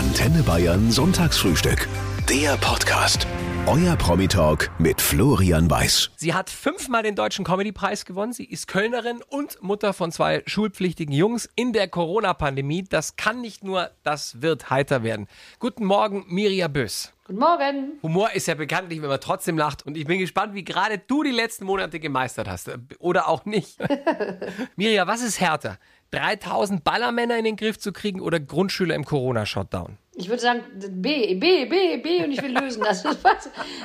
Antenne Bayern Sonntagsfrühstück. Der Podcast. Euer Promi-Talk mit Florian Weiß. Sie hat fünfmal den Deutschen Comedy-Preis gewonnen. Sie ist Kölnerin und Mutter von zwei schulpflichtigen Jungs in der Corona-Pandemie. Das kann nicht nur, das wird heiter werden. Guten Morgen, Mirja Bös. Guten Morgen. Humor ist ja bekanntlich, wenn man trotzdem lacht. Und ich bin gespannt, wie gerade du die letzten Monate gemeistert hast. Oder auch nicht. Mirja, was ist härter? 3000 Ballermänner in den Griff zu kriegen oder Grundschüler im Corona-Shutdown? Ich würde sagen B, B, B, B und ich will lösen. Das,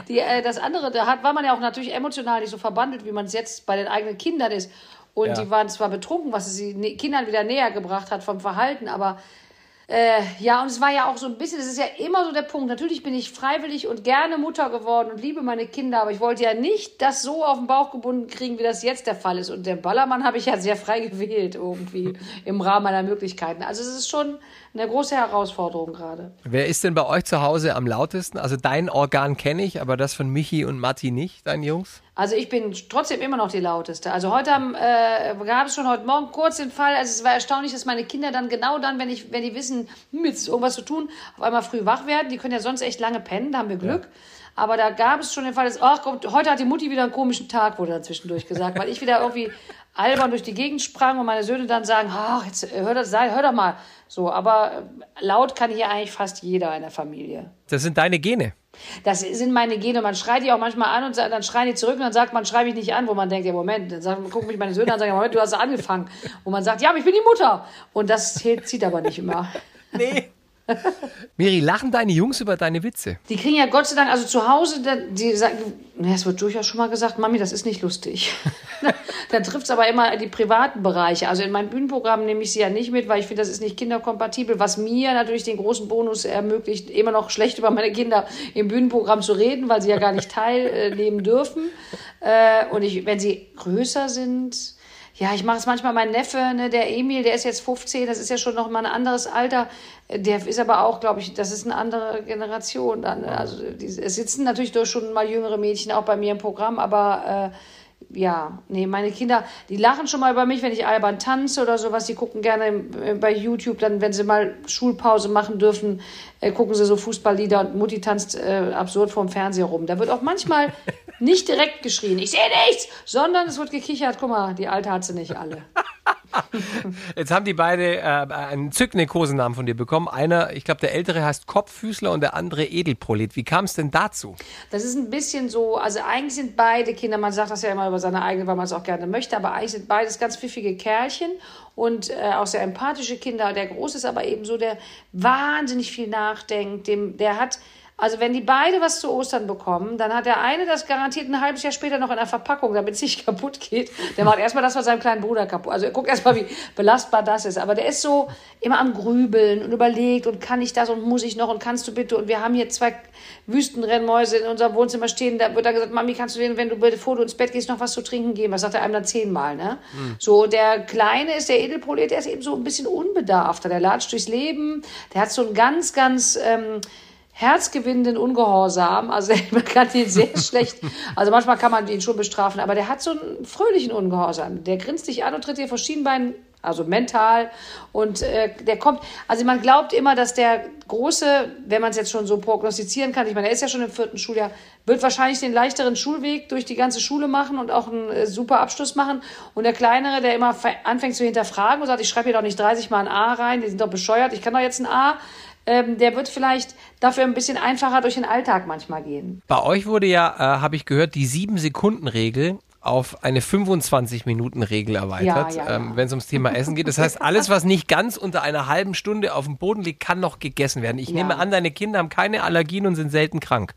die, äh, das andere, da hat, war man ja auch natürlich emotional nicht so verbandelt, wie man es jetzt bei den eigenen Kindern ist. Und Ja. die waren zwar betrunken, was es den Kindern wieder näher gebracht hat vom Verhalten, aber äh, ja, und es war ja auch so ein bisschen, das ist ja immer so der Punkt. Natürlich bin ich freiwillig und gerne Mutter geworden und liebe meine Kinder, aber ich wollte ja nicht das so auf den Bauch gebunden kriegen, wie das jetzt der Fall ist. Und der Ballermann habe ich ja sehr frei gewählt, irgendwie im Rahmen meiner Möglichkeiten. Also es ist schon eine große Herausforderung gerade. Wer ist denn bei euch zu Hause am lautesten? Also dein Organ kenne ich, aber das von Michi und Matti nicht, deinen Jungs? Also ich bin trotzdem immer noch die lauteste. Also heute haben, äh, gab es schon heute Morgen kurz den Fall. Also es war erstaunlich, dass meine Kinder dann genau dann, wenn ich, wenn die wissen, hm, jetzt ist irgendwas zu tun, auf einmal früh wach werden. Die können ja sonst echt lange pennen, da haben wir Glück. Aber da gab es schon den Fall, dass, ach Gott, heute hat die Mutti wieder einen komischen Tag, wurde dann zwischendurch gesagt, weil ich wieder irgendwie albern durch die Gegend sprang und meine Söhne dann sagen, ach, jetzt äh, hör, das, hör doch mal. So, aber äh, laut kann hier eigentlich fast jeder in der Familie. Das sind deine Gene. Das sind meine Gene. Man schreit die auch manchmal an und dann schreien die zurück und dann sagt man, schrei mich nicht an, wo man denkt, ja Moment, dann sagen, gucken mich meine Söhne an und sagen, Moment, du hast angefangen. Wo man sagt, ja, aber ich bin die Mutter. Und das zieht aber nicht immer. Nee. Miri, lachen deine Jungs über deine Witze? Die kriegen ja Gott sei Dank, also zu Hause, da- die sagen, es wird durchaus schon mal gesagt, Mami, das ist nicht lustig. dann trifft es aber immer die privaten Bereiche. Also in meinem Bühnenprogramm nehme ich sie ja nicht mit, weil ich finde, das ist nicht kinderkompatibel, was mir natürlich den großen Bonus ermöglicht, immer noch schlecht über meine Kinder im Bühnenprogramm zu reden, weil sie ja gar nicht teilnehmen dürfen. Äh, und ich, wenn sie größer sind, ja, ich mache es manchmal mein Neffe, ne, der Emil, der ist jetzt 15, das ist ja schon noch mal ein anderes Alter. Der ist aber auch, glaube ich, das ist eine andere Generation dann. ne? Also die, es sitzen natürlich doch schon mal jüngere Mädchen auch bei mir im Programm, aber äh, ja, nee, meine Kinder, die lachen schon mal über mich, wenn ich albern tanze oder sowas. Die gucken gerne äh, bei YouTube, dann, wenn sie mal Schulpause machen dürfen, äh, gucken sie so Fußballlieder und Mutti tanzt äh, absurd vorm Fernseher rum. Da wird auch manchmal nicht direkt geschrien, ich sehe nichts, sondern es wird gekichert, guck mal, die Alte hat sie nicht alle. Jetzt haben die beide äh, einen zückenden Kosenamen von dir bekommen. Einer, ich glaube, der ältere heißt Kopffüßler und der andere Edelprolet. Wie kam es denn dazu? Das ist ein bisschen so, also eigentlich sind beide Kinder, man sagt das ja immer über seine eigene, weil man es auch gerne möchte, aber eigentlich sind beides ganz pfiffige Kerlchen und äh, auch sehr empathische Kinder. Der Große ist aber eben so, der wahnsinnig viel nachdenkt, dem, der hat, also wenn die beide was zu Ostern bekommen, dann hat der eine das garantiert ein halbes Jahr später noch in der Verpackung, damit es nicht kaputt geht. Der macht erstmal das von seinem kleinen Bruder kaputt. Also er guckt erstmal, wie belastbar das ist. Aber der ist so immer am Grübeln und überlegt und kann ich das und muss ich noch und kannst du bitte. Und wir haben hier zwei Wüstenrennmäuse in unserem Wohnzimmer stehen. Da wird dann gesagt, Mami, kannst du denen, wenn du bevor du ins Bett gehst, noch was zu trinken geben? Das sagt er einem dann zehnmal, ne? So, und der Kleine ist, der Edelprolet, der ist eben so ein bisschen unbedarfter. Der latscht durchs Leben. Der hat so ein ganz, ganz, ähm, herzgewinnenden Ungehorsam. Also man kann ihn sehr schlecht, also manchmal kann man ihn schon bestrafen, aber der hat so einen fröhlichen Ungehorsam. Der grinst dich an und tritt dir vor Schienbein, also mental. Und äh, der kommt, also man glaubt immer, dass der Große, wenn man es jetzt schon so prognostizieren kann, ich meine, er ist ja schon im vierten Schuljahr, wird wahrscheinlich den leichteren Schulweg durch die ganze Schule machen und auch einen äh, super Abschluss machen. Und der Kleinere, der immer anfängt zu hinterfragen und sagt, ich schreibe hier doch nicht 30 Mal ein A rein, die sind doch bescheuert, ich kann doch jetzt ein A ähm, der wird vielleicht dafür ein bisschen einfacher durch den Alltag manchmal gehen. Bei euch wurde ja, äh, habe ich gehört, die 7-Sekunden-Regel auf eine 25-Minuten-Regel erweitert, Ja, ja, ja. ähm, wenn es ums Thema Essen geht. Das heißt, alles, was nicht ganz unter einer halben Stunde auf dem Boden liegt, kann noch gegessen werden. Ich nehme an, deine Kinder haben keine Allergien und sind selten krank.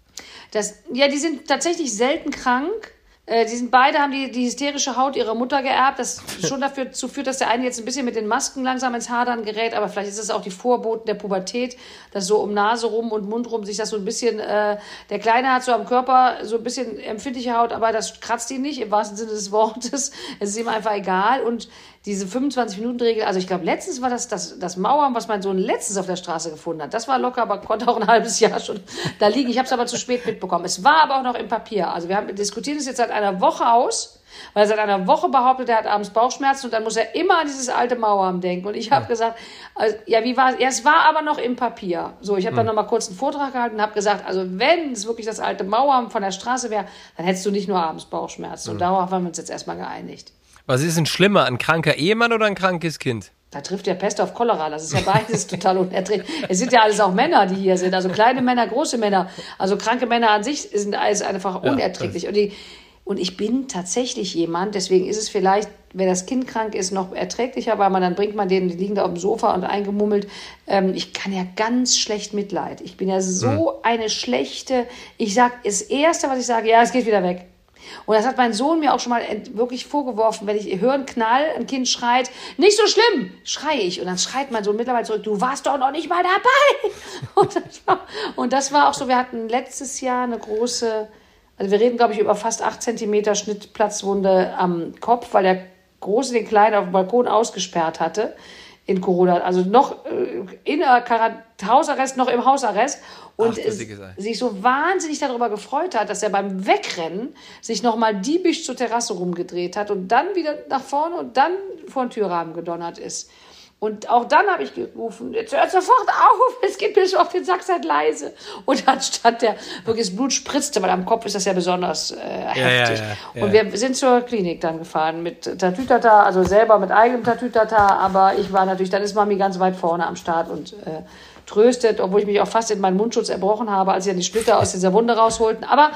Das, ja, die sind tatsächlich selten krank. Äh, die sind beide haben die, die hysterische Haut ihrer Mutter geerbt, das schon dafür dazu führt, dass der eine jetzt ein bisschen mit den Masken langsam ins Hadern gerät, aber vielleicht ist es auch die Vorboten der Pubertät, dass so um Nase rum und Mund rum sich das so ein bisschen, äh, der Kleine hat so am Körper so ein bisschen empfindliche Haut, aber das kratzt ihn nicht, im wahrsten Sinne des Wortes. Es ist ihm einfach egal. Und diese 25-Minuten-Regel, also ich glaube, letztens war das, das das Mauern, was mein Sohn letztens auf der Straße gefunden hat. Das war locker, aber konnte auch ein halbes Jahr schon da liegen. Ich habe es aber zu spät mitbekommen. Es war aber auch noch im Papier. Also wir haben diskutiert es jetzt seit einer Woche aus, weil er seit einer Woche behauptet, er hat abends Bauchschmerzen und dann muss er immer an dieses alte Mauern denken. Und ich habe ja. gesagt, also, ja, wie war es? Ja, es war aber noch im Papier. So, ich habe dann hm. noch mal kurz einen Vortrag gehalten und habe gesagt, also wenn es wirklich das alte Mauern von der Straße wäre, dann hättest du nicht nur abends Bauchschmerzen. Und hm. darauf haben wir uns jetzt erstmal geeinigt. Was ist denn schlimmer, ein kranker Ehemann oder ein krankes Kind? Da trifft ja Pest auf Cholera. Das ist ja beides total unerträglich. Es sind ja alles auch Männer, die hier sind. Also kleine Männer, große Männer. Also kranke Männer an sich sind alles einfach unerträglich. Ja, und, die, und ich bin tatsächlich jemand, deswegen ist es vielleicht, wenn das Kind krank ist, noch erträglicher, weil man dann bringt man den, die liegen da auf dem Sofa und eingemummelt. Ähm, ich kann ja ganz schlecht Mitleid. Ich bin ja so mhm. eine schlechte, ich sag, das Erste, was ich sage, ja, es geht wieder weg. Und das hat mein Sohn mir auch schon mal wirklich vorgeworfen, wenn ich höre einen Knall, ein Kind schreit, nicht so schlimm, schreie ich. Und dann schreit mein Sohn mittlerweile zurück, du warst doch noch nicht mal dabei. Und das war, und das war auch so, wir hatten letztes Jahr eine große, also wir reden, glaube ich, über fast acht Zentimeter Schnittplatzwunde am Kopf, weil der Große den Kleinen auf dem Balkon ausgesperrt hatte in Corona. Also noch äh, in der Hausarrest, noch im Hausarrest und Ach, sich so wahnsinnig darüber gefreut hat, dass er beim Wegrennen sich nochmal diebisch zur Terrasse rumgedreht hat und dann wieder nach vorne und dann vor den Türrahmen gedonnert ist. Und auch dann habe ich gerufen, jetzt hört sofort auf, es geht mir schon auf den Sack, seid leise. Und dann stand der, wirklich das Blut spritzte, weil am Kopf ist das ja besonders äh, heftig. Ja, ja, ja, und wir sind zur Klinik dann gefahren mit Tatütata, also selber mit eigenem Tatütata, aber ich war natürlich, dann ist Mami ganz weit vorne am Start und äh, tröstet, obwohl ich mich auch fast in meinen Mundschutz erbrochen habe, als sie dann die Splitter aus dieser Wunde rausholten. Aber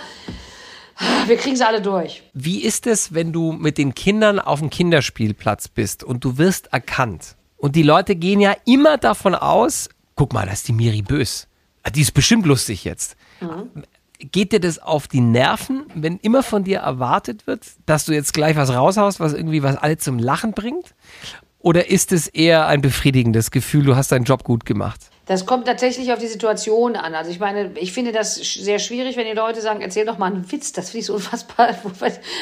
wir kriegen sie alle durch. Wie ist es, wenn du mit den Kindern auf dem Kinderspielplatz bist und du wirst erkannt? Und die Leute gehen ja immer davon aus, guck mal, da ist die Miri Bös. Ah, die ist bestimmt lustig jetzt. Mhm. Geht dir das auf die Nerven, wenn immer von dir erwartet wird, dass du jetzt gleich was raushaust, was irgendwie was alle zum Lachen bringt? Oder ist es eher ein befriedigendes Gefühl, du hast deinen Job gut gemacht? Das kommt tatsächlich auf die Situation an. Also ich meine, ich finde das sehr schwierig, wenn die Leute sagen, erzähl doch mal einen Witz. Das finde ich so unfassbar.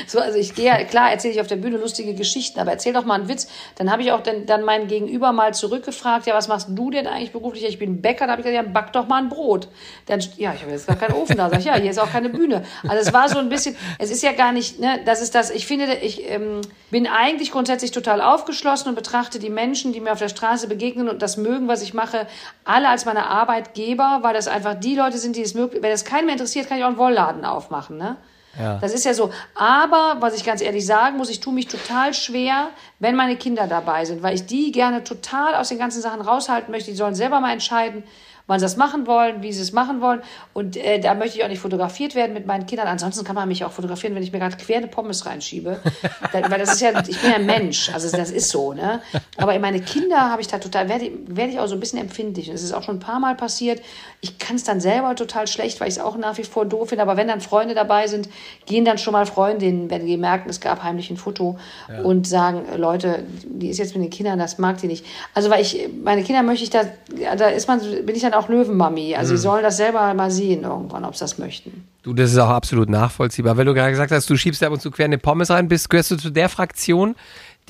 So, also ich gehe, klar, erzähle ich auf der Bühne lustige Geschichten, aber erzähl doch mal einen Witz. Dann habe ich auch dann, dann meinen Gegenüber mal zurückgefragt, ja, was machst du denn eigentlich beruflich? Ich bin Bäcker. Da habe ich gesagt, ja, back doch mal ein Brot. Dann, ja, ich habe jetzt gar keinen Ofen da. Sag ich, ja, hier ist auch keine Bühne. Also es war so ein bisschen, es ist ja gar nicht, ne, das ist das, ich finde, ich ähm, bin eigentlich grundsätzlich total aufgeschlossen und betrachte die Menschen, die mir auf der Straße begegnen und das mögen, was ich mache, alle als meine Arbeitgeber, weil das einfach die Leute sind, die es möglich, wenn es keinen mehr interessiert, kann ich auch einen Wollladen aufmachen, ne? Ja. Das ist ja so. Aber, was ich ganz ehrlich sagen muss, ich tue mich total schwer, wenn meine Kinder dabei sind, weil ich die gerne total aus den ganzen Sachen raushalten möchte. Die sollen selber mal entscheiden, wann sie das machen wollen, wie sie es machen wollen. Und äh, da möchte ich auch nicht fotografiert werden mit meinen Kindern. Ansonsten kann man mich auch fotografieren, wenn ich mir gerade quer eine Pommes reinschiebe. weil das ist ja, ich bin ja ein Mensch, also das ist so. Ne? Aber in meine Kinder habe ich da total, werde, werde ich auch so ein bisschen empfindlich. Und es ist auch schon ein paar Mal passiert. Ich kann es dann selber total schlecht, weil ich es auch nach wie vor doof finde. Aber wenn dann Freunde dabei sind, gehen dann schon mal Freundinnen, wenn die merken, es gab heimlich ein Foto ja. und sagen, Leute, die ist jetzt mit den Kindern, das mag die nicht. Also weil ich, meine Kinder möchte ich da, da ist man, bin ich dann auch auch Löwenmami. Also, mhm. sie sollen das selber mal sehen irgendwann, ob sie das möchten. Du, das ist auch absolut nachvollziehbar. Weil du gerade gesagt hast, du schiebst ab und zu quer eine Pommes rein, bist, gehörst du zu der Fraktion,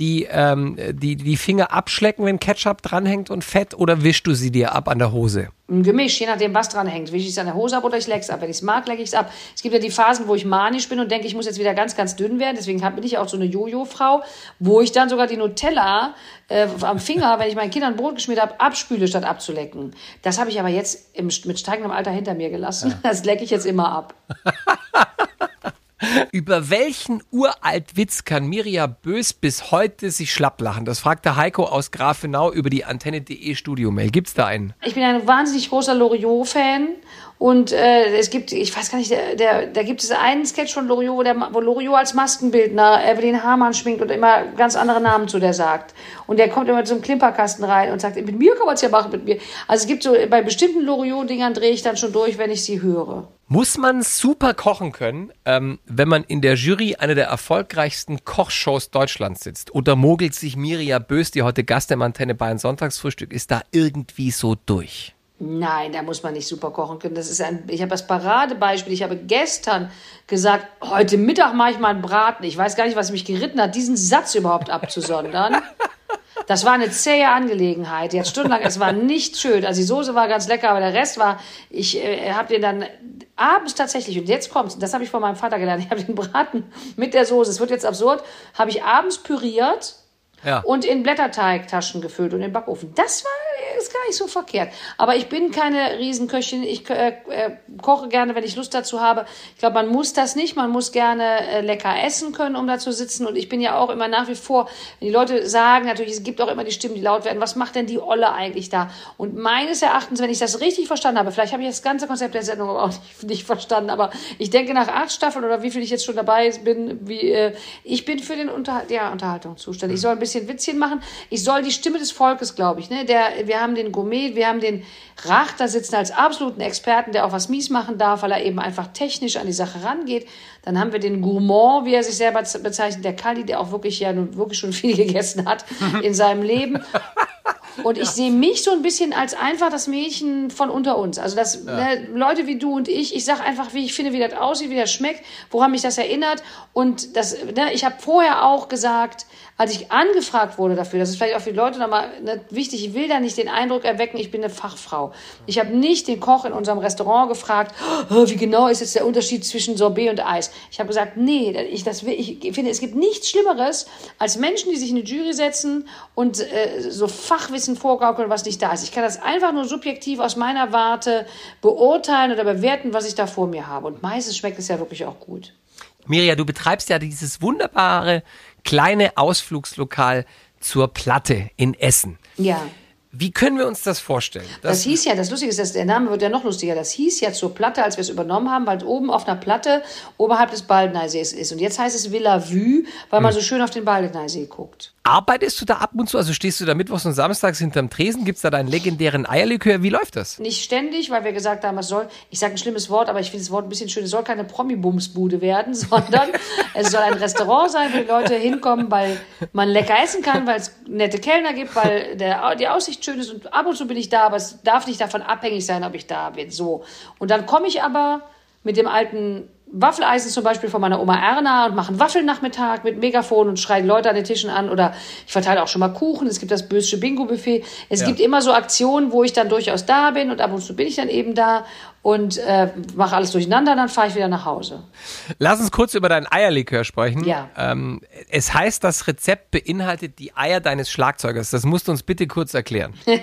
die, ähm, die die Finger abschlecken, wenn Ketchup dranhängt und Fett, oder wischst du sie dir ab an der Hose? Ein Gemisch, je nachdem, was dran hängt. Wische ich es an der Hose ab oder ich leck's ab. Wenn ich es mag, lecke ich es ab. Es gibt ja die Phasen, wo ich manisch bin und denke, ich muss jetzt wieder ganz, ganz dünn werden. Deswegen bin ich auch so eine Jojo-Frau, wo ich dann sogar die Nutella äh, am Finger, wenn ich meinen Kindern Brot geschmiert habe, abspüle, statt abzulecken. Das habe ich aber jetzt im, mit steigendem Alter hinter mir gelassen. Ja. Das lecke ich jetzt immer ab. Über welchen Uraltwitz kann Mirja Bös bis heute sich schlapp lachen? Das fragte Heiko aus Grafenau über die Antenne.de Studio-Mail. Gibt's da einen? Ich bin ein wahnsinnig großer Loriot-Fan und äh, es gibt, ich weiß gar nicht, der, der, da gibt es einen Sketch von Loriot, wo, der, wo Loriot als Maskenbildner Evelyn Hamann schminkt und immer ganz andere Namen zu der sagt. Und der kommt immer zum Klimperkasten rein und sagt, mit mir kann man es ja machen, mit mir. Also es gibt so, bei bestimmten Loriot-Dingern drehe ich dann schon durch, wenn ich sie höre. Muss man super kochen können, ähm, wenn man in der Jury einer der erfolgreichsten Kochshows Deutschlands sitzt? Oder mogelt sich Miria Bös, die heute Gast im Antenne Bayern Sonntagsfrühstück ist, da irgendwie so durch? Nein, da muss man nicht super kochen können. Das ist ein, ich habe das Paradebeispiel. Ich habe gestern gesagt, heute Mittag mache ich mal einen Braten. Ich weiß gar nicht, was mich geritten hat, diesen Satz überhaupt abzusondern. Das war eine zähe Angelegenheit. Jetzt stundenlang, es war nicht schön. Also die Soße war ganz lecker, aber der Rest war, ich äh, habe den dann abends tatsächlich, und jetzt kommt's, das habe ich von meinem Vater gelernt, ich habe den Braten mit der Soße, es wird jetzt absurd, habe ich abends püriert Ja. und in Blätterteigtaschen gefüllt und in den Backofen. Das war ist gar nicht so verkehrt. Aber ich bin keine Riesenköchin. Ich äh, äh, koche gerne, wenn ich Lust dazu habe. Ich glaube, man muss das nicht. Man muss gerne äh, lecker essen können, um da zu sitzen. Und ich bin ja auch immer nach wie vor, wenn die Leute sagen, natürlich, es gibt auch immer die Stimmen, die laut werden, was macht denn die Olle eigentlich da? Und meines Erachtens, wenn ich das richtig verstanden habe, vielleicht habe ich das ganze Konzept der Sendung auch nicht, nicht verstanden, aber ich denke nach acht Staffeln oder wie viel ich jetzt schon dabei bin, wie äh, ich bin für den Unter ja, Unterhaltung zuständig. Ich soll ein bisschen Witzchen machen. Ich soll die Stimme des Volkes, glaube ich. Ne? Der, wir haben den Gourmet, wir haben den Rach da sitzen als absoluten Experten, der auch was mies machen darf, weil er eben einfach technisch an die Sache rangeht. Dann haben wir den Gourmand, wie er sich selber bezeichnet, der Kali, der auch wirklich ja nun wirklich schon viel gegessen hat in seinem Leben. Und ich sehe mich so ein bisschen als einfach das Mädchen von unter uns. Also das ne, Leute wie du und ich, ich sage einfach, wie ich finde, wie das aussieht, wie das schmeckt, woran mich das erinnert. Und das, ne, ich habe vorher auch gesagt, als ich angefragt wurde dafür, das ist vielleicht auch für die Leute nochmal ne, wichtig, ich will da nicht den Eindruck erwecken, ich bin eine Fachfrau. Ich habe nicht den Koch in unserem Restaurant gefragt, oh, wie genau ist jetzt der Unterschied zwischen Sorbet und Eis. Ich habe gesagt, nee, ich, das ich finde, es gibt nichts Schlimmeres als Menschen, die sich in eine Jury setzen und äh, so Fachwissen vorgaukeln, was nicht da ist. Ich kann das einfach nur subjektiv aus meiner Warte beurteilen oder bewerten, was ich da vor mir habe. Und meistens schmeckt es ja wirklich auch gut. Mirja, du betreibst ja dieses wunderbare kleine Ausflugslokal zur Platte in Essen. Ja. Wie können wir uns das vorstellen? Das, hieß ja, das Lustige ist, dass der Name wird ja noch lustiger. Das hieß ja zur Platte, als wir es übernommen haben, weil oben auf einer Platte oberhalb des Baldeneysees ist. Und jetzt heißt es Villa Vue, weil man so schön auf den Baldeneysee guckt. Arbeitest du da ab und zu? Also stehst du da mittwochs und samstags hinterm Tresen? Gibt's da deinen legendären Eierlikör? Wie läuft das? Nicht ständig, weil wir gesagt haben, es soll, ich sage ein schlimmes Wort, aber ich finde das Wort ein bisschen schön, es soll keine Promi-Bumsbude werden, sondern es soll ein Restaurant sein, wo die Leute hinkommen, weil man lecker essen kann, weil es nette Kellner gibt, weil der, die Aussicht schön ist und ab und zu bin ich da, aber es darf nicht davon abhängig sein, ob ich da bin. So. Und dann komme ich aber mit dem alten Waffeleisen zum Beispiel von meiner Oma Erna und mache einen Waffelnachmittag mit Megafon und schreie Leute an den Tischen an oder ich verteile auch schon mal Kuchen. Es gibt das bösische Bingo-Buffet. Es Ja. gibt immer so Aktionen, wo ich dann durchaus da bin und ab und zu bin ich dann eben da und äh, mache alles durcheinander, dann fahre ich wieder nach Hause. Lass uns kurz über deinen Eierlikör sprechen. Ja. Ähm, es heißt, das Rezept beinhaltet die Eier deines Schlagzeugers. Das musst du uns bitte kurz erklären.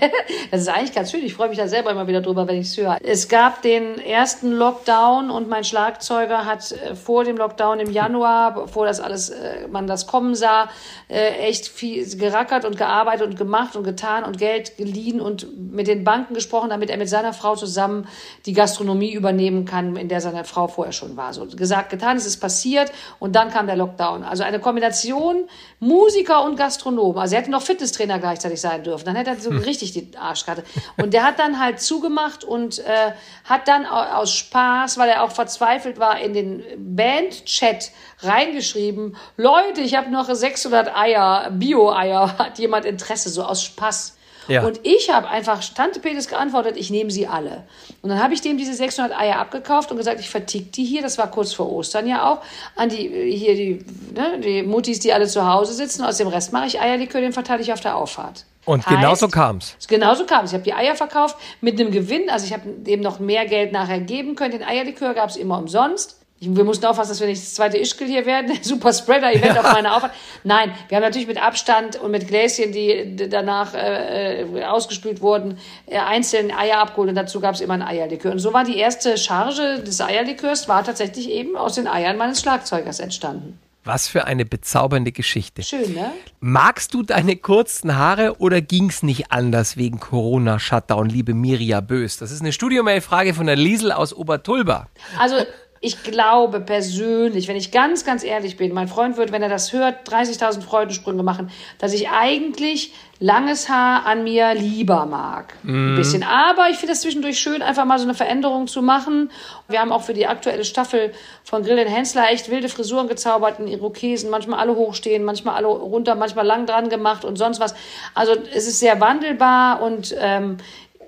Das ist eigentlich ganz schön. Ich freue mich da selber immer wieder drüber, wenn ich es höre. Es gab den ersten Lockdown und mein Schlagzeuger hat äh, vor dem Lockdown im Januar, bevor das alles, äh, man das kommen sah, äh, echt viel gerackert und gearbeitet und gemacht und getan und Geld geliehen und mit den Banken gesprochen, damit er mit seiner Frau zusammen die Gastronomie übernehmen kann, in der seine Frau vorher schon war. So gesagt, getan, es ist passiert und dann kam der Lockdown. Also eine Kombination Musiker und Gastronom. Also er hätte noch Fitnesstrainer gleichzeitig sein dürfen. Dann hätte er so richtig die Arschkarte. Und der hat dann halt zugemacht und äh, hat dann au- aus Spaß, weil er auch verzweifelt war, in den Band-Chat reingeschrieben, Leute, ich habe noch 600 Eier, Bio-Eier, hat jemand Interesse, so aus Spaß. Ja. Und ich habe einfach Tante Petes geantwortet, ich nehme sie alle. Und dann habe ich dem diese 600 Eier abgekauft und gesagt, ich vertick die hier, das war kurz vor Ostern ja auch, an die, hier die, ne, die Muttis, die alle zu Hause sitzen. Aus dem Rest mache ich Eierlikör, den verteile ich auf der Auffahrt. Und Heißt- genau so kam's. Genauso kam es. Ich habe die Eier verkauft mit einem Gewinn. Also ich habe dem noch mehr Geld nachher geben können. Den Eierlikör gab es immer umsonst. Wir mussten aufpassen, dass wir nicht das zweite Ischgl hier werden. Super Spreader-Event auf meiner Auffahrt. Nein, wir haben natürlich mit Abstand und mit Gläschen, die danach äh, äh, ausgespült wurden, äh, einzeln Eier abgeholt und dazu gab es immer ein Eierlikör. Und so war die erste Charge des Eierlikörs, war tatsächlich eben aus den Eiern meines Schlagzeugers entstanden. Was für eine bezaubernde Geschichte. Schön, ne? Magst du deine kurzen Haare oder ging's nicht anders wegen Corona-Shutdown, liebe Mirja Bös? Das ist eine Studiomail-Frage von der Liesel aus Obertulba. Also ich glaube persönlich, wenn ich ganz, ganz ehrlich bin, mein Freund wird, wenn er das hört, 30.000 Freudensprünge machen, dass ich eigentlich langes Haar an mir lieber mag. Ein bisschen. Aber ich finde es zwischendurch schön, einfach mal so eine Veränderung zu machen. Wir haben auch für die aktuelle Staffel von Grill den Hensler echt wilde Frisuren gezaubert in Irokesen, manchmal alle hochstehen, manchmal alle runter, manchmal lang dran gemacht und sonst was. Also es ist sehr wandelbar und ähm,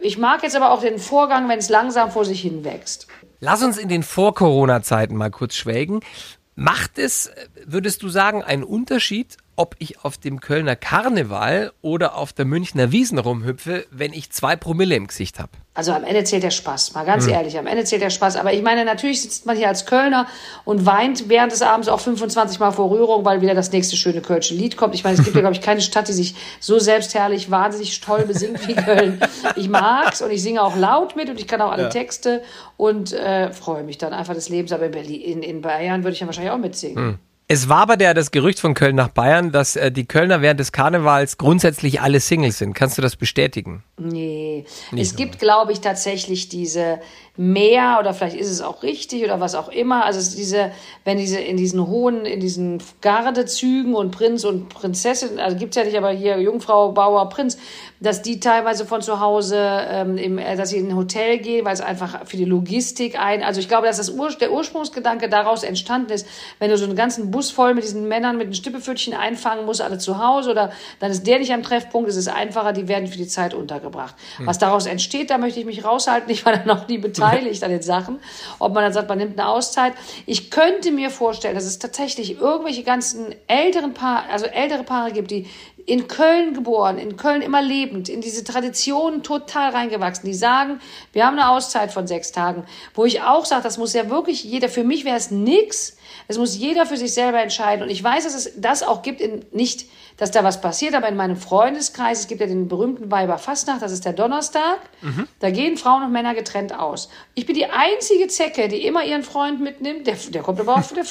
Ich mag jetzt aber auch den Vorgang, wenn es langsam vor sich hin wächst. Lass uns in den Vor-Corona-Zeiten mal kurz schwelgen. Macht es, würdest du sagen, einen Unterschied, ob ich auf dem Kölner Karneval oder auf der Münchner Wiesen rumhüpfe, wenn ich zwei Promille im Gesicht habe? Also am Ende zählt der Spaß, mal ganz mhm. ehrlich, am Ende zählt der Spaß. Aber ich meine, natürlich sitzt man hier als Kölner und weint während des Abends auch 25 Mal vor Rührung, weil wieder das nächste schöne Kölsche Lied kommt. Ich meine, es gibt ja, glaube ich, keine Stadt, die sich so selbstherrlich, wahnsinnig toll besingt wie Köln. Ich mag's und ich singe auch laut mit und ich kann auch alle ja. Texte und äh, freue mich dann einfach des Lebens. Aber in, Berlin, in, in Bayern würde ich ja wahrscheinlich auch mitsingen. Mhm. Es war aber der das Gerücht von Köln nach Bayern, dass äh, die Kölner während des Karnevals grundsätzlich alle Singles sind. Kannst du das bestätigen? Nee. Nicht es gibt, glaube ich, tatsächlich diese mehr oder vielleicht ist es auch richtig oder was auch immer. Also diese, wenn diese in diesen hohen, in diesen Gardezügen und Prinz und Prinzessin, also gibt's ja nicht, aber hier Jungfrau, Bauer, Prinz, dass die teilweise von zu Hause, ähm, im, äh, dass sie in ein Hotel gehen, weil es einfach für die Logistik ein, also ich glaube, dass das Ur der Ursprungsgedanke daraus entstanden ist, wenn du so einen ganzen Bus voll mit diesen Männern mit den Stippepfötchen einfangen musst, alle zu Hause oder dann ist der nicht am Treffpunkt, es ist einfacher, die werden für die Zeit untergebracht. Hm. Was daraus entsteht, da möchte ich mich raushalten, ich war da noch nie beteiligt beteiligt an den Sachen. Ob man dann sagt, man nimmt eine Auszeit. Ich könnte mir vorstellen, dass es tatsächlich irgendwelche ganzen älteren Paare, also ältere Paare gibt, die in Köln geboren, in Köln immer lebend, in diese Tradition total reingewachsen. Die sagen, wir haben eine Auszeit von sechs Tagen, wo ich auch sage, das muss ja wirklich jeder, für mich wäre es nix, es muss jeder für sich selber entscheiden. Und ich weiß, dass es das auch gibt, in, nicht, dass da was passiert, aber in meinem Freundeskreis, es gibt ja den berühmten Weiber Fastnacht, das ist der Donnerstag, mhm. da gehen Frauen und Männer getrennt aus. Ich bin die einzige Zecke, die immer ihren Freund mitnimmt, der, der kommt aber auch von der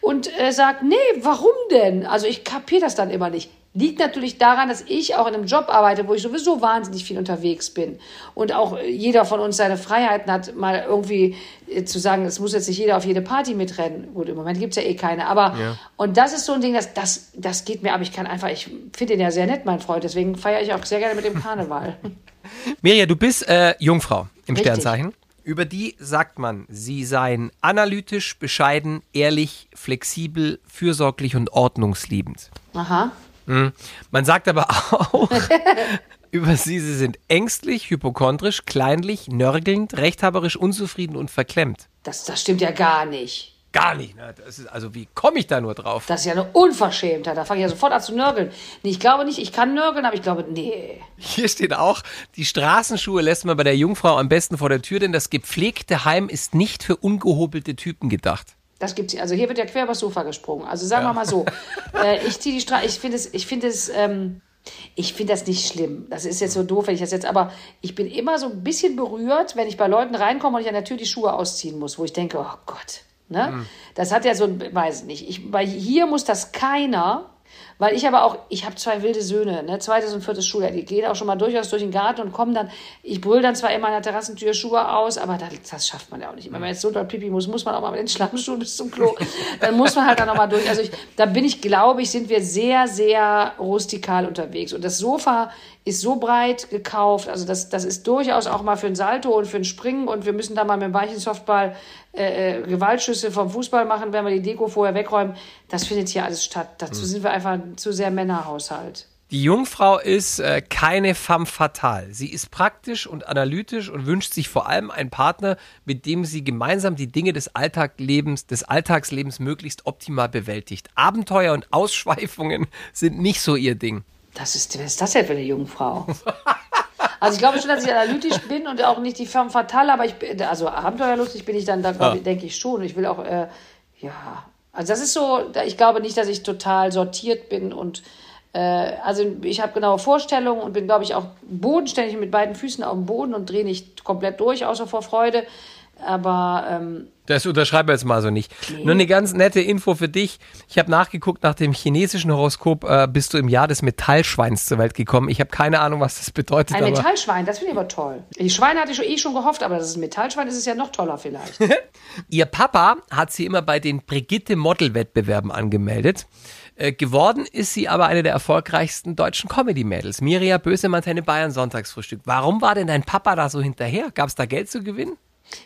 und äh, sagt, nee, warum denn? Also ich kapiere das dann immer nicht. Liegt natürlich daran, dass ich auch in einem Job arbeite, wo ich sowieso wahnsinnig viel unterwegs bin. Und auch jeder von uns seine Freiheiten hat, mal irgendwie äh, zu sagen, es muss jetzt nicht jeder auf jede Party mitrennen. Gut, im Moment gibt's ja eh keine. Aber, ja. und das ist so ein Ding, das, das, das geht mir ab. Ich kann einfach, ich finde ihn ja sehr nett, mein Freund. Deswegen feiere ich auch sehr gerne mit dem Karneval. Mirja, du bist äh, Jungfrau im Richtig. Sternzeichen. Über die sagt man, sie seien analytisch, bescheiden, ehrlich, flexibel, fürsorglich und ordnungsliebend. Aha. Mhm. Man sagt aber auch über sie, sie sind ängstlich, hypochondrisch, kleinlich, nörgelnd, rechthaberisch, unzufrieden und verklemmt. Das, das stimmt ja gar nicht. Gar nicht. Ne? Das ist, also wie komme ich da nur drauf? Das ist ja eine Unverschämtheit. Da fange ich ja sofort an zu nörgeln. Nee, ich glaube nicht, ich kann nörgeln, aber ich glaube, nee. Hier steht auch, die Straßenschuhe lässt man bei der Jungfrau am besten vor der Tür, denn das gepflegte Heim ist nicht für ungehobelte Typen gedacht. Das gibt's. Also hier wird ja quer übers Sofa gesprungen. Also sagen ja. wir mal so. äh, ich ziehe die Straße. Ich finde es, ich finde es, ähm, ich finde das nicht schlimm. Das ist jetzt so doof, wenn ich das jetzt, aber ich bin immer so ein bisschen berührt, wenn ich bei Leuten reinkomme und ich an der Tür die Schuhe ausziehen muss, wo ich denke, oh Gott. Ne? Mhm. Das hat ja so, weiß nicht. Ich, weil hier muss das keiner weil ich aber auch, ich habe zwei wilde Söhne, ne, zweites und viertes Schuljahr, die gehen auch schon mal durchaus durch den Garten und kommen dann, ich brüll dann zwar immer an der Terrassentür Schuhe aus, aber das, das schafft man ja auch nicht. Wenn man jetzt so doll pipi muss, muss man auch mal mit den Schlammschuhen bis zum Klo, dann muss man halt dann auch mal durch. Also ich, da bin ich, glaube ich, sind wir sehr, sehr rustikal unterwegs. Und das Sofa ist so breit gekauft. Also das, das ist durchaus auch mal für ein Salto und für ein Springen und wir müssen da mal mit dem weichen Softball äh, äh, Gewaltschüsse vom Fußball machen, wenn wir die Deko vorher wegräumen. Das findet hier alles statt. Dazu mhm. sind wir einfach zu sehr Männerhaushalt. Die Jungfrau ist äh, keine femme fatale. Sie ist praktisch und analytisch und wünscht sich vor allem einen Partner, mit dem sie gemeinsam die Dinge des Alltagslebens, des Alltagslebens möglichst optimal bewältigt. Abenteuer und Ausschweifungen sind nicht so ihr Ding. Das ist, was ist das denn für eine Jungfrau? Also ich glaube schon, dass ich analytisch bin und auch nicht die femme fatale, aber ich bin, also abenteuerlustig bin ich dann, da ja. denke ich schon. Ich will auch, äh, ja, also das ist so, ich glaube nicht, dass ich total sortiert bin und äh, also ich habe genaue Vorstellungen und bin, glaube ich, auch bodenständig mit beiden Füßen auf dem Boden und drehe nicht komplett durch, außer vor Freude. Aber ähm, das unterschreiben wir jetzt mal so nicht. Nee. Nur eine ganz nette Info für dich. Ich habe nachgeguckt, nach dem chinesischen Horoskop äh, bist du im Jahr des Metallschweins zur Welt gekommen. Ich habe keine Ahnung, was das bedeutet. Ein Metallschwein, das finde ich aber toll. Die Schweine hatte ich eh schon gehofft, aber das ist ein Metallschwein ist es ja noch toller vielleicht. Ihr Papa hat sie immer bei den Brigitte Model-Wettbewerben angemeldet. Äh, geworden ist sie aber eine der erfolgreichsten deutschen Comedy-Mädels. Miria Bösemann, deine Bayern Sonntagsfrühstück. Warum war denn dein Papa da so hinterher? Gab es da Geld zu gewinnen?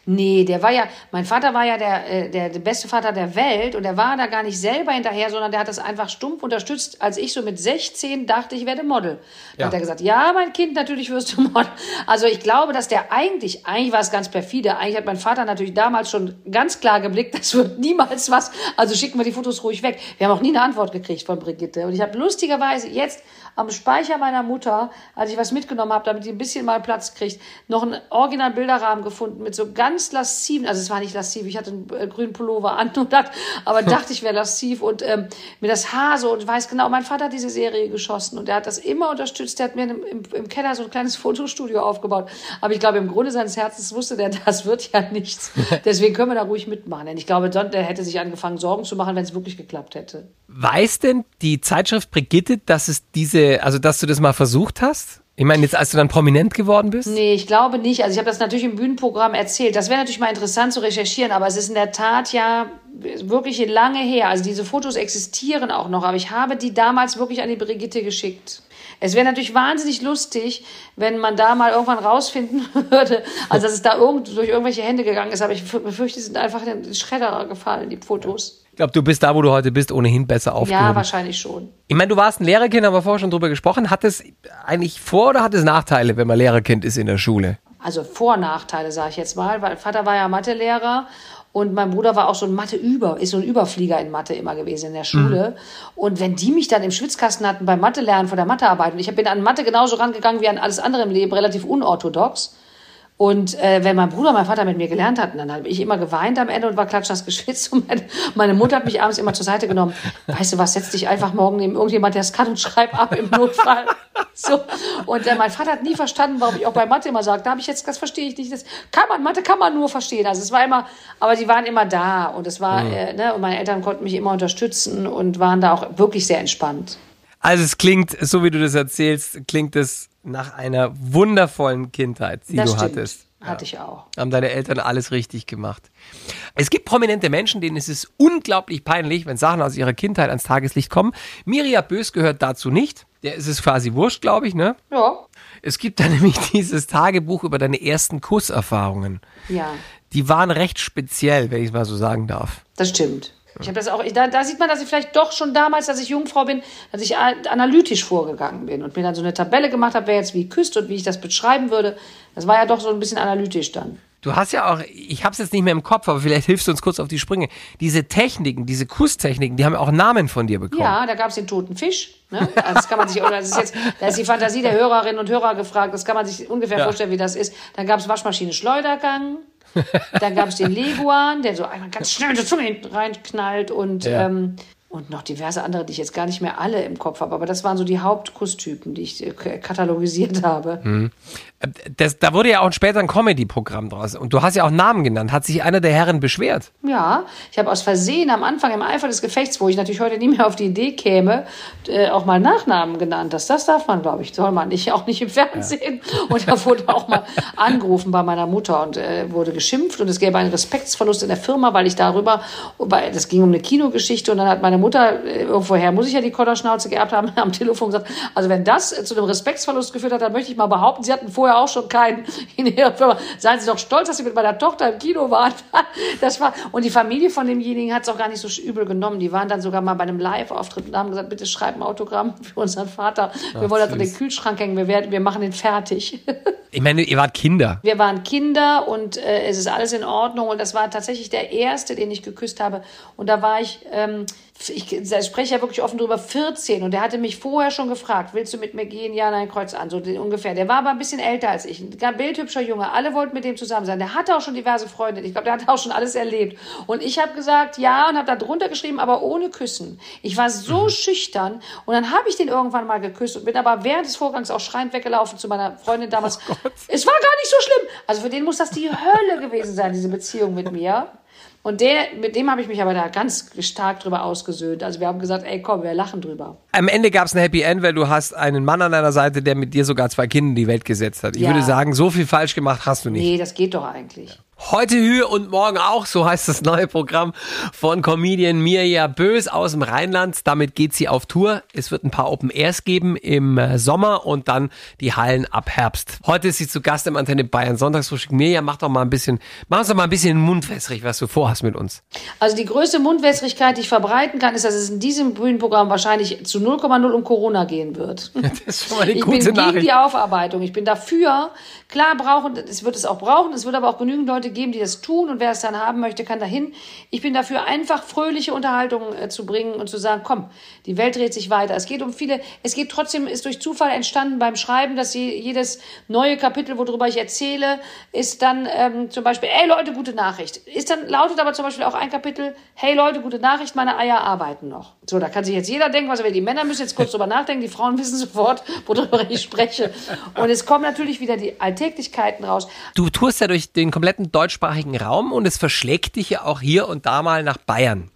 Nee, der war ja, mein Vater war ja der, äh, der, der beste Vater der Welt und er war da gar nicht selber hinterher, sondern der hat das einfach stumpf unterstützt. Als ich so mit 16 dachte, ich werde Model. Dann Ja. hat er gesagt, ja, mein Kind, natürlich wirst du Model. Also ich glaube, dass der eigentlich, eigentlich war es ganz perfide. Eigentlich hat mein Vater natürlich damals schon ganz klar geblickt, das wird niemals was. Also schicken wir die Fotos ruhig weg. Wir haben auch nie eine Antwort gekriegt von Brigitte. Und ich habe lustigerweise jetzt am Speicher meiner Mutter, als ich was mitgenommen habe, damit die ein bisschen mal Platz kriegt, noch einen original Bilderrahmen gefunden mit so ganz lassiven, also es war nicht lassiv, ich hatte einen äh, grünen Pullover an und dat, aber dachte ich wäre lassiv und ähm, mir das Haar so und weiß genau, mein Vater hat diese Serie geschossen und er hat das immer unterstützt, der hat mir im, im, im Keller so ein kleines Fotostudio aufgebaut, aber ich glaube im Grunde seines Herzens wusste der, das wird ja nichts, deswegen können wir da ruhig mitmachen, denn ich glaube, der hätte sich angefangen Sorgen zu machen, wenn es wirklich geklappt hätte. Weiß denn die Zeitschrift Brigitte, dass es diese, also dass du das mal versucht hast? Ich meine, jetzt als du dann prominent geworden bist? Nee, ich glaube nicht. Also ich habe das natürlich im Bühnenprogramm erzählt. Das wäre natürlich mal interessant zu recherchieren, aber es ist in der Tat ja wirklich lange her. Also diese Fotos existieren auch noch, aber ich habe die damals wirklich an die Brigitte geschickt. Es wäre natürlich wahnsinnig lustig, wenn man da mal irgendwann rausfinden würde, also dass es da irgend, durch irgendwelche Hände gegangen ist, aber ich befürchte, die sind einfach in den Schredderer gefallen, die Fotos. Ich glaube, du bist da, wo du heute bist, ohnehin besser aufgehoben. Ja, wahrscheinlich schon. Ich meine, du warst ein Lehrerkind, haben wir vorher schon drüber gesprochen. Hat es eigentlich Vor- oder hat es Nachteile, wenn man Lehrerkind ist in der Schule? Also Vor- und Nachteile, sage ich jetzt mal, weil Vater war ja Mathelehrer und mein Bruder war auch so ein Mathe-Über, ist so ein Überflieger in Mathe immer gewesen in der Schule. Und wenn die mich dann im Schwitzkasten hatten beim Mathe-Lernen von der Mathearbeit und ich bin an Mathe genauso rangegangen wie an alles andere im Leben, relativ unorthodox. Und äh, wenn mein Bruder, mein Vater mit mir gelernt hatten, dann habe ich immer geweint am Ende und war klatschnass geschwitzt. Und meine, meine Mutter hat mich abends immer zur Seite genommen. Weißt du was, setz dich einfach morgen neben irgendjemand, der es kann und schreib ab im Notfall. So. Und äh, mein Vater hat nie verstanden, warum ich auch bei Mathe immer sage, da habe ich jetzt, das verstehe ich nicht. Das kann man, Mathe kann man nur verstehen. Also es war immer, aber die waren immer da und es war, äh, ne, und meine Eltern konnten mich immer unterstützen und waren da auch wirklich sehr entspannt. Also es klingt, so wie du das erzählst, klingt es nach einer wundervollen Kindheit, die Das du stimmt. hattest. Hatte ich auch. Haben deine Eltern alles richtig gemacht. Es gibt prominente Menschen, denen ist es unglaublich peinlich, wenn Sachen aus ihrer Kindheit ans Tageslicht kommen. Mirja Bös gehört dazu nicht. Der ist es quasi wurscht, glaube ich, ne? Ja, Es gibt da nämlich dieses Tagebuch über deine ersten Kusserfahrungen. ja. Die waren recht speziell, wenn ich es mal so sagen darf. Das stimmt. Ich habe das auch, da, da sieht man, dass ich vielleicht doch schon damals, als ich Jungfrau bin, dass ich analytisch vorgegangen bin und mir dann so eine Tabelle gemacht habe, wer jetzt wie küsst und wie ich das beschreiben würde. Das war ja doch so ein bisschen analytisch dann. Du hast ja auch, ich habe es jetzt nicht mehr im Kopf, aber vielleicht hilfst du uns kurz auf die Sprünge. Diese Techniken, diese Kusstechniken, die haben ja auch Namen von dir bekommen. Ja, da gab es den toten Fisch. Ne? Also das kann man sich, oder das ist jetzt, da ist die Fantasie der Hörerinnen und Hörer gefragt, das kann man sich ungefähr Ja. vorstellen, wie das ist. Dann gab es Waschmaschine Schleudergang. Dann gab es den Leguan, der so einmal ganz schnell mit der Zunge hinten reinknallt und, Ja. ähm, und noch diverse andere, die ich jetzt gar nicht mehr alle im Kopf habe. Aber das waren so die Hauptkusstypen, die ich äh, katalogisiert habe. Hm. Das, da wurde ja auch später ein Comedy-Programm draus. Und du hast ja auch Namen genannt. Hat sich einer der Herren beschwert? Ja, ich habe aus Versehen am Anfang im Eifer des Gefechts, wo ich natürlich heute nie mehr auf die Idee käme, äh, auch mal Nachnamen genannt. Das, das darf man, glaube ich, soll man nicht, auch nicht im Fernsehen. Und da wurde auch mal angerufen bei meiner Mutter und äh, wurde geschimpft und es gäbe einen Respektsverlust in der Firma, weil ich darüber, weil das ging um eine Kinogeschichte und dann hat meine Mutter, äh, irgendwoher muss ich ja die Kodderschnauze geerbt haben, am Telefon gesagt, also wenn das äh, zu einem Respektsverlust geführt hat, dann möchte ich mal behaupten, Sie hatten vorher auch schon keinen in Ihrer Firma. Seien Sie doch stolz, dass Sie mit meiner Tochter im Kino waren. Das war, und die Familie von demjenigen hat es auch gar nicht so übel genommen. Die waren dann sogar mal bei einem Live-Auftritt und haben gesagt, bitte schreib ein Autogramm für unseren Vater. Wir wollen das an den. Kühlschrank hängen, wir, werden, wir machen den fertig. Ich meine, ihr wart Kinder. Wir waren Kinder und äh, es ist alles in Ordnung. Und das war tatsächlich der erste, den ich geküsst habe. Und da war ich, ähm, ich, spreche ja wirklich offen drüber, 14. Und der hatte mich vorher schon gefragt, willst du mit mir gehen? Ja, nein, Kreuz an, so ungefähr. Der war aber ein bisschen älter als ich. Ein bildhübscher Junge. Alle wollten mit dem zusammen sein. Der hatte auch schon diverse Freundinnen. Ich glaube, der hatte auch schon alles erlebt. Und ich habe gesagt, ja, und habe da drunter geschrieben, aber ohne Küssen. Ich war so schüchtern. Und dann habe ich den irgendwann mal geküsst und bin aber während des Vorgangs auch schreiend weggelaufen zu meiner Freundin damals. es war gar nicht so schlimm. Also für den muss das die Hölle gewesen sein, diese Beziehung mit mir. Und der, mit dem habe ich mich aber da ganz stark drüber ausgesöhnt. Also wir haben gesagt, ey komm, wir lachen drüber. Am Ende gab es ein Happy End, weil du hast einen Mann an deiner Seite, der mit dir sogar zwei Kinder in die Welt gesetzt hat. Ich Ja. würde sagen, so viel falsch gemacht hast du nicht. Nee, das geht doch eigentlich. Heute Höhe und morgen auch, so heißt das neue Programm von Comedian Mirja Bös aus dem Rheinland. Damit geht sie auf Tour. Es wird ein paar Open Airs geben im äh, Sommer und dann die Hallen ab Herbst. Heute ist sie zu Gast im Antenne Bayern Sonntagsfrühstück. Mirja, mach doch mal ein bisschen, mach uns doch mal ein bisschen mundwässrig, was du vorhast mit uns. Also die größte Mundwässrigkeit, die ich verbreiten kann, ist, dass es in diesem Bühnenprogramm wahrscheinlich zu 0,0 um Corona gehen wird. Das ist schon mal eine ich gute bin gegen Nachricht. die Aufarbeitung. Ich bin dafür. Klar brauchen, es wird es auch brauchen. Es wird aber auch genügend Leute geben, die das tun. Und wer es dann haben möchte, kann dahin. Ich bin dafür, einfach fröhliche Unterhaltung äh, zu bringen und zu sagen, komm, die Welt dreht sich weiter. Es geht um viele, es geht trotzdem, ist durch Zufall entstanden beim Schreiben, dass je, jedes neue Kapitel, worüber ich erzähle, ist dann ähm, zum Beispiel, ey Leute, gute Nachricht. Ist dann, lautet aber zum Beispiel auch ein Kapitel, hey Leute, gute Nachricht, meine Eier arbeiten noch. So, da kann sich jetzt jeder denken, was er will. Die Männer müssen jetzt kurz drüber nachdenken, die Frauen wissen sofort, worüber ich spreche. Und es kommen natürlich wieder die Alltäglichkeiten raus. Du tourst ja durch den kompletten deutschsprachigen Raum und es verschlägt dich ja auch hier und da mal nach Bayern.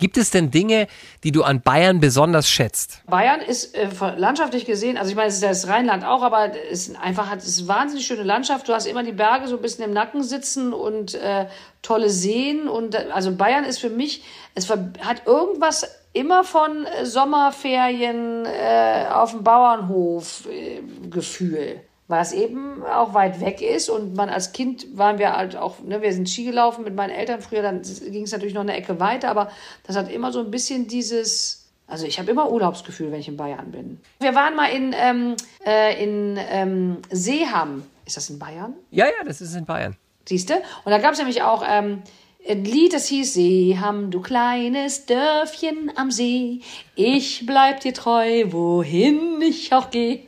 Gibt es denn Dinge, die du an Bayern besonders schätzt? Bayern ist äh, landschaftlich gesehen, also ich meine, es ist ja das Rheinland auch, aber es ist einfach hat es wahnsinnig schöne Landschaft. Du hast immer die Berge so ein bisschen im Nacken sitzen und äh, tolle Seen und äh, also Bayern ist für mich, es hat irgendwas immer von äh, Sommerferien äh, auf dem Bauernhof äh, Gefühl. Weil es eben auch weit weg ist und man als Kind waren wir halt auch, ne, wir sind Ski gelaufen mit meinen Eltern früher, dann ging es natürlich noch eine Ecke weiter, aber das hat immer so ein bisschen dieses, also ich habe immer Urlaubsgefühl, wenn ich in Bayern bin. Wir waren mal in, ähm, äh, in ähm, Seeham. Ist das in Bayern? Ja, ja, das ist in Bayern. Siehst du? Und da gab es nämlich auch ähm, ein Lied, das hieß Seeham, du kleines Dörfchen am See. Ich bleib dir treu, wohin ich auch gehe.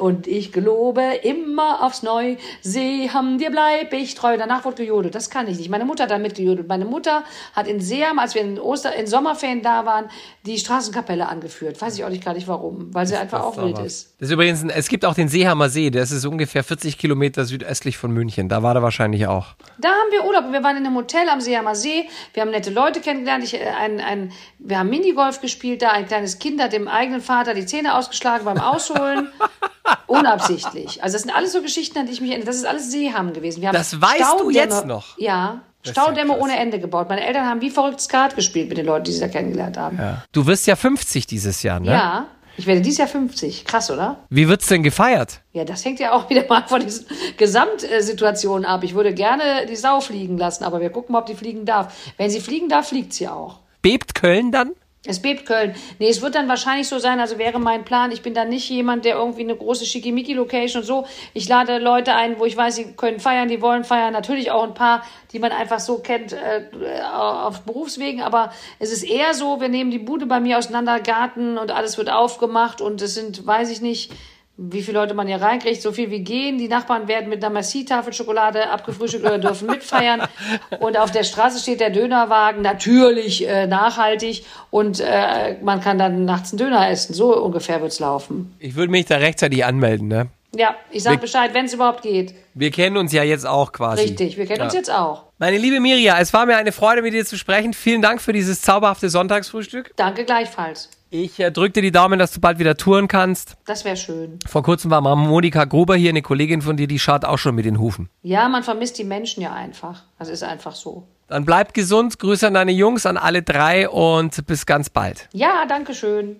Und ich gelobe immer aufs Neu. Seeham, dir bleib ich treu. Danach wurde gejodelt. Das kann ich nicht. Meine Mutter hat dann mitgejodelt. Meine Mutter hat in Seeham, als wir in Oster, in Sommerferien da waren, die Straßenkapelle angeführt. Weiß ich auch nicht gar nicht warum. Weil sie einfach auch wild ist. Das ist übrigens, ein, es gibt auch den Seehammer See, das ist ungefähr 40 Kilometer südöstlich von München. Da war er wahrscheinlich auch. Da haben wir Urlaub. Wir waren in einem Hotel am Seehammer See. Wir haben nette Leute kennengelernt. Ich, äh, ein, ein, wir haben Minigolf gespielt da. Ein kleines Kind hat dem eigenen Vater die Zähne ausgeschlagen beim Ausholen. Unabsichtlich. Also das sind alles so Geschichten, an die ich mich erinnere. Das ist alles Seeham gewesen. Wir haben Das weißt du jetzt noch? Ja. ja Staudämme krass. ohne Ende gebaut. Meine Eltern haben wie verrückt Skat gespielt mit den Leuten, die sie da kennengelernt haben. Ja. Du wirst ja 50 dieses Jahr, ne? Ich werde dieses Jahr 50. Krass, oder? Wie wird's denn gefeiert? Ja, das hängt ja auch wieder mal von diesen Gesamtsituationen ab. Ich würde gerne die Sau fliegen lassen, aber wir gucken mal, ob die fliegen darf. Wenn sie fliegen darf, fliegt sie auch. Bebt Köln dann? Es bebt Köln. Nee, es wird dann wahrscheinlich so sein, also wäre mein Plan, ich bin dann nicht jemand, der irgendwie eine große Schickimicki-Location und so. Ich lade Leute ein, wo ich weiß, sie können feiern, die wollen feiern. Natürlich auch ein paar, die man einfach so kennt äh, auf Berufswegen. Aber es ist eher so, wir nehmen die Bude bei mir auseinander, Garten und alles wird aufgemacht und es sind, weiß ich nicht, wie viele Leute man hier reinkriegt, so viel wie gehen. Die Nachbarn werden mit einer Merci-Tafel Schokolade abgefrühstückt oder dürfen mitfeiern. Und auf der Straße steht der Dönerwagen, natürlich äh, nachhaltig. Und äh, man kann dann nachts einen Döner essen. So ungefähr wird's laufen. Ich würde mich da rechtzeitig anmelden, ne? Ja, ich sag Bescheid, wenn es überhaupt geht. Wir kennen uns ja jetzt auch quasi. Richtig, wir kennen uns jetzt auch. Meine liebe Mirja, es war mir eine Freude, mit dir zu sprechen. Vielen Dank für dieses zauberhafte Sonntagsfrühstück. Danke gleichfalls. Ich äh, drück dir die Daumen, dass du bald wieder touren kannst. Das wäre schön. Vor kurzem war mal Monika Gruber hier, eine Kollegin von dir, die schaut auch schon mit den Hufen. Ja, man vermisst die Menschen ja einfach. Das ist einfach so. Dann bleib gesund, Grüße an deine Jungs, an alle drei und bis ganz bald. Ja, danke schön.